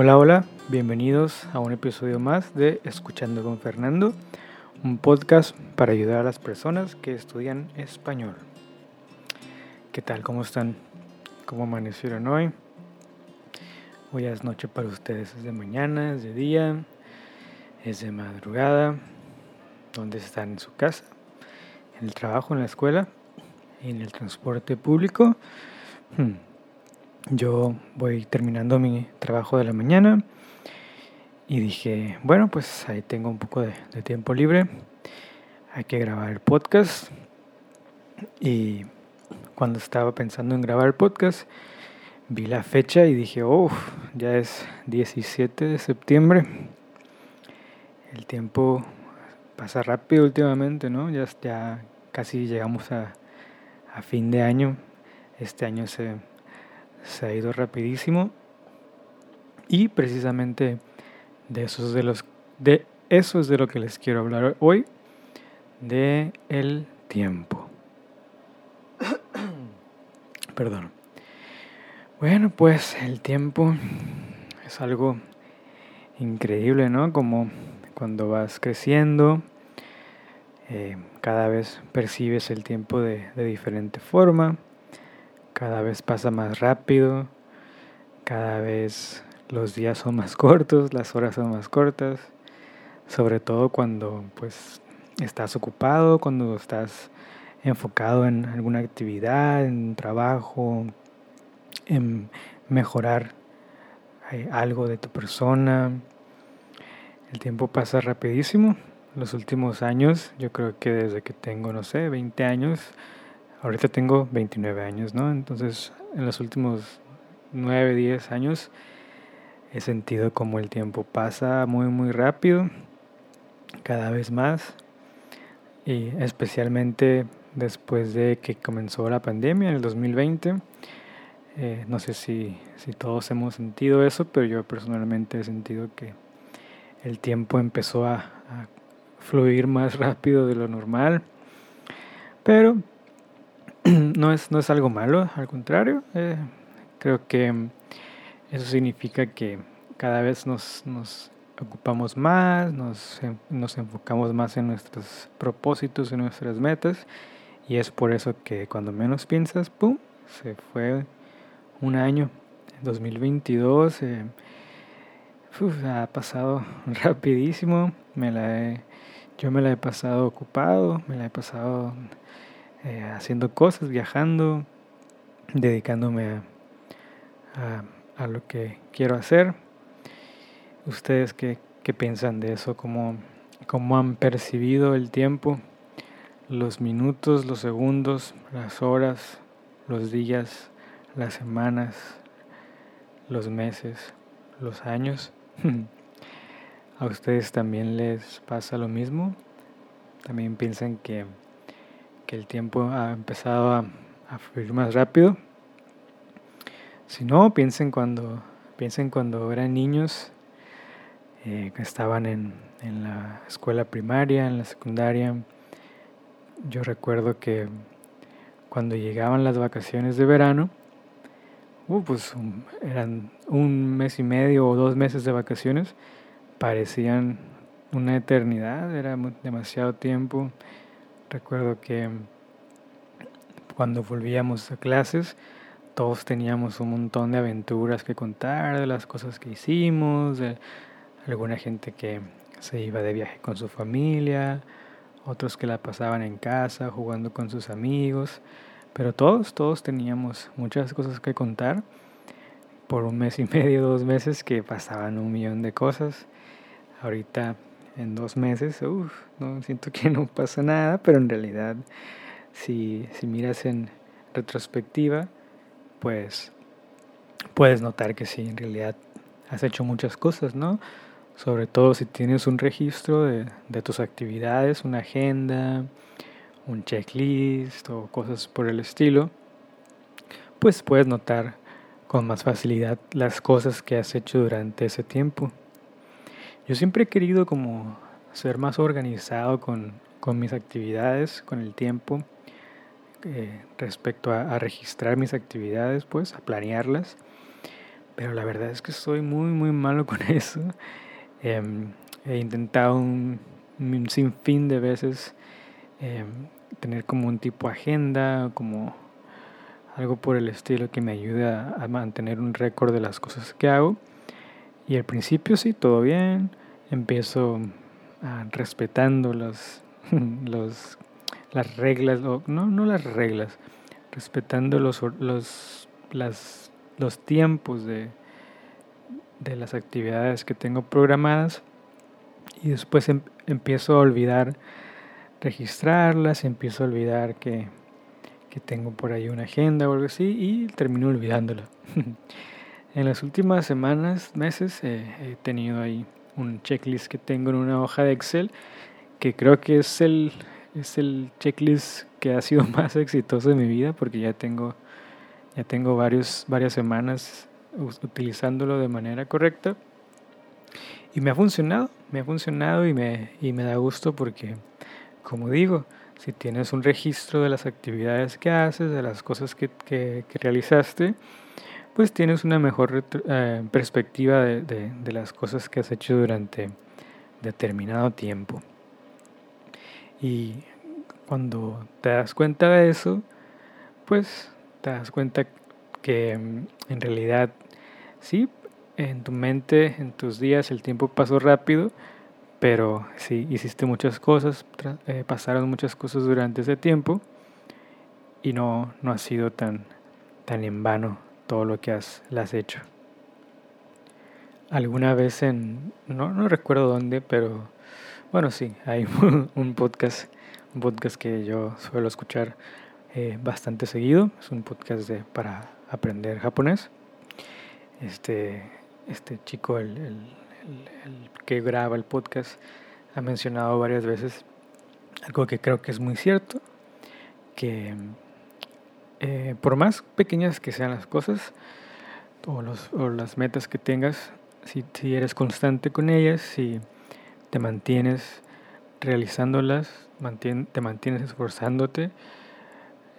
Hola, hola, bienvenidos a un episodio más de Escuchando con Fernando, un podcast para ayudar a las personas que estudian español. ¿Qué tal? ¿Cómo están? ¿Cómo amanecieron hoy? Hoy es noche para ustedes, es de mañana, es de día, es de madrugada, ¿dónde están en su casa? ¿En el trabajo, en la escuela? ¿En el transporte público? Hmm. Yo voy terminando mi trabajo de la mañana y dije, bueno, pues ahí tengo un poco de, tiempo libre, hay que grabar el podcast. Y cuando estaba pensando en grabar el podcast, vi la fecha y dije, oh, ya es 17 de septiembre. El tiempo pasa rápido últimamente, ¿no? Ya, casi llegamos a fin de año. Este año se, se ha ido rapidísimo. Y precisamente de eso es de los de eso es de lo que les quiero hablar hoy, de el tiempo. Perdón. Bueno, pues el tiempo es algo increíble, ¿no? Como cuando vas creciendo, eh, cada vez percibes el tiempo de, de diferente forma cada vez pasa más rápido, cada vez los días son más cortos, las horas son más cortas, sobre todo cuando pues estás ocupado, cuando estás enfocado en alguna actividad, en trabajo, en mejorar eh, algo de tu persona. El tiempo pasa rapidísimo. Los últimos años, yo creo que desde que tengo, no sé, 20 años, Ahorita tengo 29 años, ¿no? Entonces, en los últimos 9, 10 años he sentido como el tiempo pasa muy, muy rápido, cada vez más, y especialmente después de que comenzó la pandemia en el 2020. Eh, no sé si, si todos hemos sentido eso, pero yo personalmente he sentido que el tiempo empezó a, a fluir más rápido de lo normal. Pero no es, no es algo malo, al contrario, eh, creo que eso significa que cada vez nos, nos ocupamos más, nos, nos, enfocamos más en nuestros propósitos, en nuestras metas, y es por eso que cuando menos piensas, ¡pum!, se fue un año, 2022, eh, ha pasado rapidísimo, me la yo me la he pasado ocupado, me la he pasado eh, haciendo cosas, viajando, dedicándome a, lo que quiero hacer. ¿Ustedes qué, qué piensan de eso? ¿Cómo, ¿Cómo han percibido el tiempo? Los minutos, los segundos, las horas, los días, las semanas, los meses, los años. ¿A ustedes también les pasa lo mismo? ¿También piensan que que el tiempo ha empezado a, fluir más rápido. Si no, piensen cuando, piensen cuando eran niños, eh, que estaban en, en la escuela primaria, en la secundaria. Yo recuerdo que cuando llegaban las vacaciones de verano, uh, pues eran un mes y medio o dos meses de vacaciones, parecían una eternidad, era demasiado tiempo. Recuerdo que cuando volvíamos a clases, todos teníamos un montón de aventuras que contar, de las cosas que hicimos, de alguna gente que se iba de viaje con su familia, otros que la pasaban en casa jugando con sus amigos, pero todos, todos teníamos muchas cosas que contar por un mes y medio, dos meses que pasaban un millón de cosas. Ahorita en dos meses, uff, no siento que no pasa nada, pero en realidad si, si miras en retrospectiva, pues puedes notar que sí, en realidad has hecho muchas cosas, ¿no? Sobre todo si tienes un registro de, de tus actividades, una agenda, un checklist o cosas por el estilo, pues puedes notar con más facilidad las cosas que has hecho durante ese tiempo. Yo siempre he querido como ser más organizado con, mis actividades, con el tiempo, eh, respecto a, registrar mis actividades, pues a planearlas. pero la verdad es que soy muy, muy malo con eso. Em, he intentado un, sinfín de veces em, tener como un tipo agenda, como algo por el estilo que me ayude a, mantener un récord de las cosas que hago. Y al principio sí, todo bien. Empiezo ah, respetando los, las reglas, no, no las reglas, respetando los, los, las, los tiempos de, de las actividades que tengo programadas y después em, empiezo a olvidar registrarlas, empiezo a olvidar que, que, tengo por ahí una agenda o algo así y termino olvidándolo. en las últimas semanas, meses, eh, he tenido ahí un checklist que tengo en una hoja de Excel que creo que es el, es el checklist que ha sido más exitoso de mi vida porque ya tengo, ya tengo varios, varias semanas utilizándolo de manera correcta. Y me ha funcionado, me ha funcionado y me, y me da gusto porque, como digo, si tienes un registro de las actividades que haces, de las cosas que, que, realizaste, pues tienes una mejor eh, perspectiva de, de, las cosas que has hecho durante determinado tiempo. Y cuando te das cuenta de eso, pues te das cuenta que mm, en realidad sí, en tu mente, en tus días, el tiempo pasó rápido, pero sí, hiciste muchas cosas, eh, pasaron muchas cosas durante ese tiempo y no, no ha sido tan, tan en vano todo lo que has, has hecho. Alguna vez en, no, no recuerdo dónde, pero bueno, sí, hay un podcast, un podcast que yo suelo escuchar eh, bastante seguido. Es un podcast de, para aprender japonés. Este, este chico, el, el, que graba el podcast, ha mencionado varias veces algo que creo que es muy cierto, que eh, por más pequeñas que sean las cosas o, o las metas que tengas, si, eres constante con ellas, si te mantienes realizándolas, te mantienes esforzándote,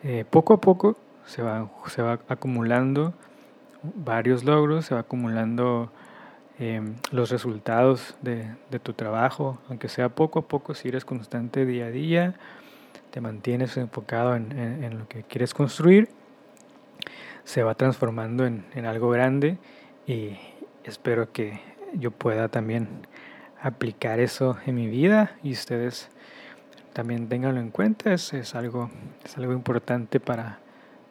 eh, poco a poco se va, se va acumulando varios logros, se va acumulando em, los resultados de, tu trabajo, aunque sea poco a poco, si eres constante día a día, te mantienes enfocado en, lo que quieres construir, se va transformando en, en algo grande y espero que yo pueda también aplicar eso en mi vida y ustedes también tenganlo en cuenta. Es, es, algo, es algo importante para,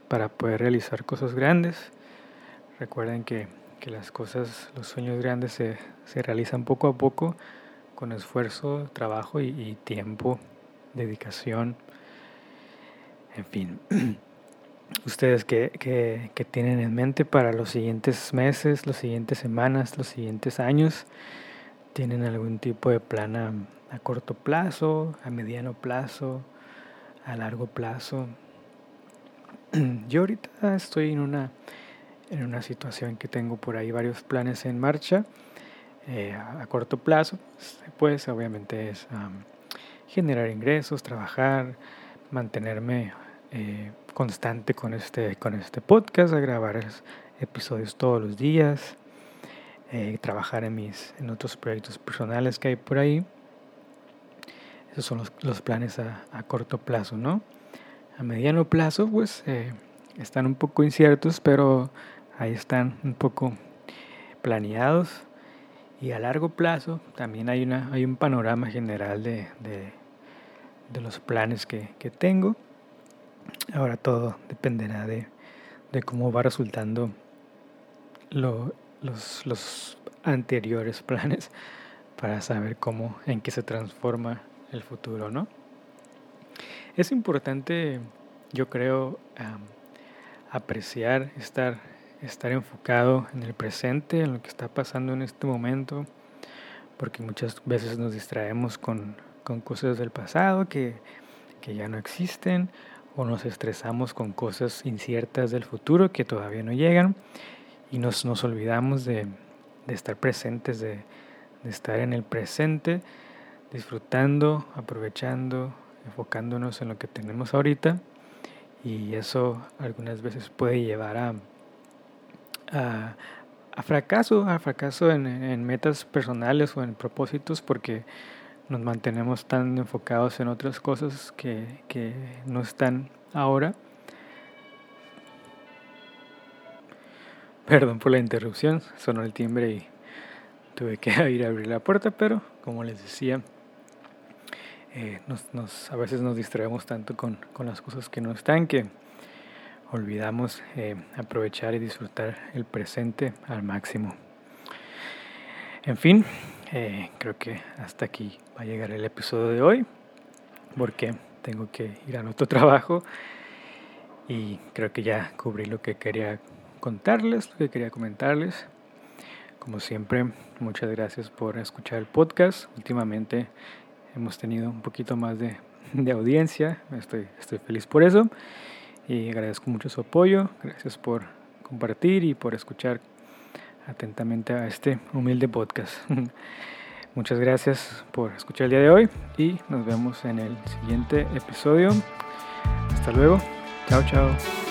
para poder realizar cosas grandes. Recuerden que, que las cosas, los sueños grandes se, se, realizan poco a poco con esfuerzo, trabajo y tiempo, dedicación. En fin. ustedes que, tienen en mente para los siguientes meses, las siguientes semanas, los siguientes años. ¿Tienen algún tipo de plan a, corto plazo, a mediano plazo, a largo plazo? Yo ahorita estoy en una, en una situación que tengo por ahí varios planes en marcha. Eh, a, corto plazo, pues obviamente es generar ingresos, trabajar, mantenerme eh, constante con este, con este podcast, a grabar episodios todos los días, eh, trabajar en, mis, en otros proyectos personales que hay por ahí. Esos son los, los planes a, a, corto plazo, ¿no? A mediano plazo, pues eh, están un poco inciertos, pero ahí están un poco planeados. Y a largo plazo también hay, una, hay un panorama general de, de, de los planes que, que, tengo. Ahora todo dependerá de, de cómo va resultando lo, los, los anteriores planes para saber cómo, en qué se transforma el futuro, ¿no? Es importante, yo creo, apreciar, estar, estar enfocado en el presente, en lo que está pasando en este momento, porque muchas veces nos distraemos con, con cosas del pasado que, que ya no existen, o nos estresamos con cosas inciertas del futuro que todavía no llegan y nos, nos olvidamos de, de, estar presentes, de, estar en el presente, disfrutando, aprovechando, enfocándonos en lo que tenemos ahorita y eso algunas veces puede llevar a, a, a fracaso, a fracaso en, metas personales o en propósitos porque nos mantenemos tan enfocados en otras cosas que, que no están ahora. Perdón por la interrupción, sonó el timbre y tuve que ir a abrir la puerta, pero como les decía, eh, nos, a veces nos distraemos tanto con, con, las cosas que no están que olvidamos eh, aprovechar y disfrutar el presente al máximo. En fin, eh, creo que hasta aquí va a llegar el episodio de hoy, porque tengo que ir a otro trabajo y creo que ya cubrí lo que quería contarles, lo que quería comentarles. Como siempre, muchas gracias por escuchar el podcast. Últimamente hemos tenido un poquito más de, de audiencia, estoy, estoy feliz por eso y agradezco mucho su apoyo. Gracias por compartir y por escuchar atentamente a este humilde podcast. Muchas gracias por escuchar el día de hoy y nos vemos en el siguiente episodio. Hasta luego. Chao, chao.